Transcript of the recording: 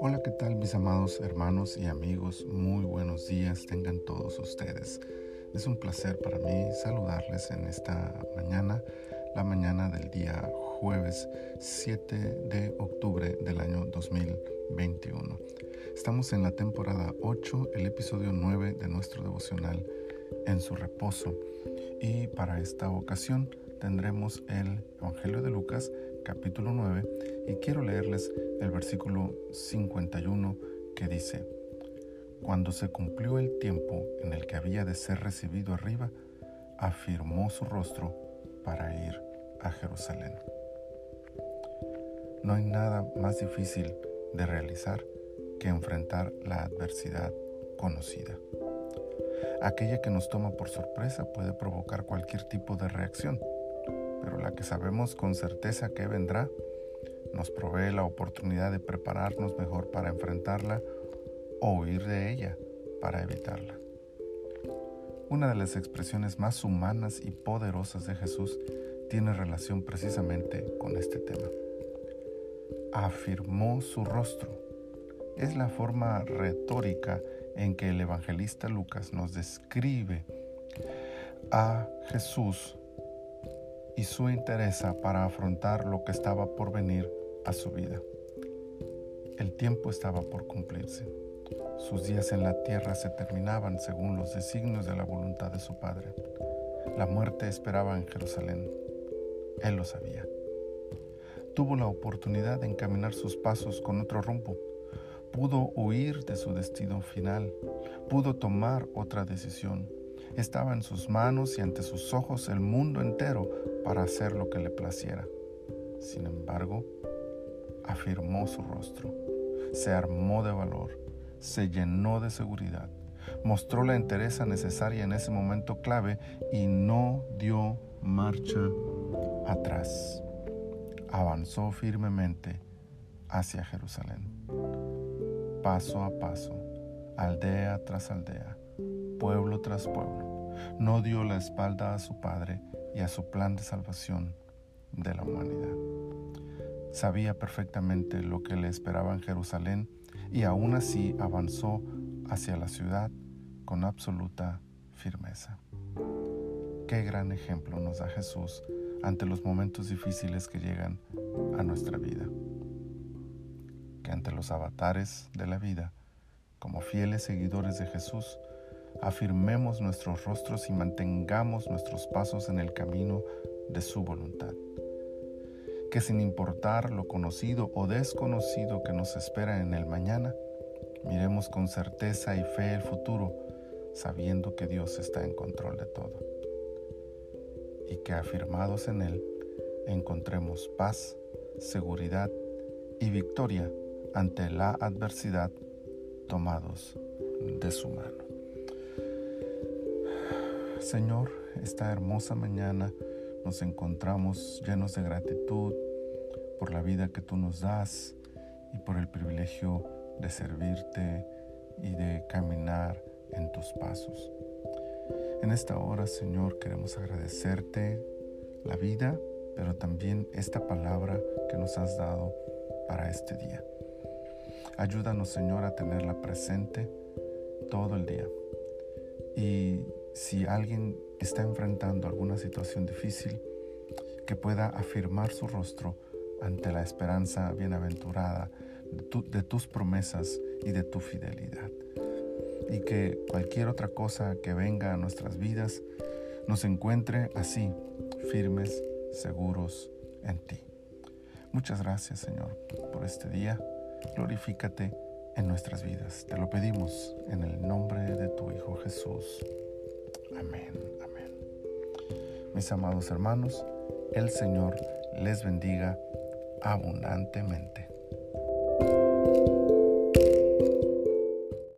Hola, ¿qué tal mis amados hermanos y amigos? Muy buenos días tengan todos ustedes. Es un placer para mí saludarles en esta mañana, la mañana del día jueves 7 de octubre del año 2021. Estamos en la temporada 8, el episodio 9 de nuestro devocional en su reposo. Y para esta ocasión tendremos el Evangelio de Lucas capítulo 9 y quiero leerles el versículo 51 que dice, Cuando se cumplió el tiempo en el que había de ser recibido arriba, afirmó su rostro para ir a Jerusalén. No hay nada más difícil de realizar que enfrentar la adversidad conocida. Aquella que nos toma por sorpresa puede provocar cualquier tipo de reacción, pero la que sabemos con certeza que vendrá nos provee la oportunidad de prepararnos mejor para enfrentarla o huir de ella para evitarla. Una de las expresiones más humanas y poderosas de Jesús tiene relación precisamente con este tema. Afirmó su rostro. Es la forma retórica en que el evangelista Lucas nos describe a Jesús y su interés para afrontar lo que estaba por venir a su vida. El tiempo estaba por cumplirse. Sus días en la tierra se terminaban según los designios de la voluntad de su Padre. La muerte esperaba en Jerusalén. Él lo sabía. Tuvo la oportunidad de encaminar sus pasos con otro rumbo pudo huir de su destino final, pudo tomar otra decisión. Estaba en sus manos y ante sus ojos el mundo entero para hacer lo que le placiera. Sin embargo, afirmó su rostro, se armó de valor, se llenó de seguridad, mostró la entereza necesaria en ese momento clave y no dio marcha atrás. Avanzó firmemente hacia Jerusalén paso a paso, aldea tras aldea, pueblo tras pueblo. No dio la espalda a su Padre y a su plan de salvación de la humanidad. Sabía perfectamente lo que le esperaba en Jerusalén y aún así avanzó hacia la ciudad con absoluta firmeza. Qué gran ejemplo nos da Jesús ante los momentos difíciles que llegan a nuestra vida ante los avatares de la vida, como fieles seguidores de Jesús, afirmemos nuestros rostros y mantengamos nuestros pasos en el camino de su voluntad. Que sin importar lo conocido o desconocido que nos espera en el mañana, miremos con certeza y fe el futuro, sabiendo que Dios está en control de todo. Y que afirmados en Él, encontremos paz, seguridad y victoria ante la adversidad tomados de su mano. Señor, esta hermosa mañana nos encontramos llenos de gratitud por la vida que tú nos das y por el privilegio de servirte y de caminar en tus pasos. En esta hora, Señor, queremos agradecerte la vida, pero también esta palabra que nos has dado para este día. Ayúdanos, Señor, a tenerla presente todo el día. Y si alguien está enfrentando alguna situación difícil, que pueda afirmar su rostro ante la esperanza bienaventurada de, tus promesas y de tu fidelidad. Y que cualquier otra cosa que venga a nuestras vidas nos encuentre así, firmes, seguros en ti. Muchas gracias, Señor, por este día glorifícate en nuestras vidas. Te lo pedimos en el nombre de tu Hijo Jesús. Amén, amén. Mis amados hermanos, el Señor les bendiga abundantemente.